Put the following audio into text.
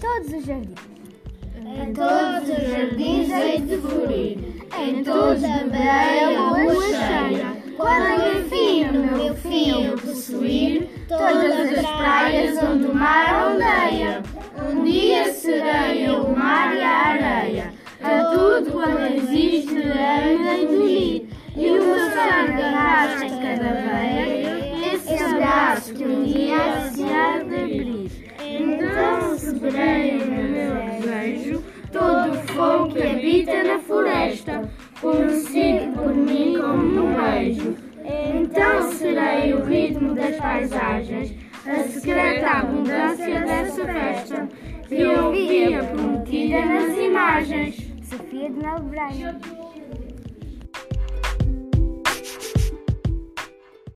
todos os jardins. Em todos os jardins hei de florir, em todos beberei a lua cheia. Quando enfim no meu fim eu possuir todas as praias onde o mar ondeia. Um dia serei eu o mar e a areia, a tudo quanto existe hei de unir. E o meu sangue arrasta cada veia, esse abraço que um dia se como beijo. Então serei o ritmo das paisagens, a secreta abundância dessa festa, que eu via prometida nas imagens. Sofia de Mel Braga.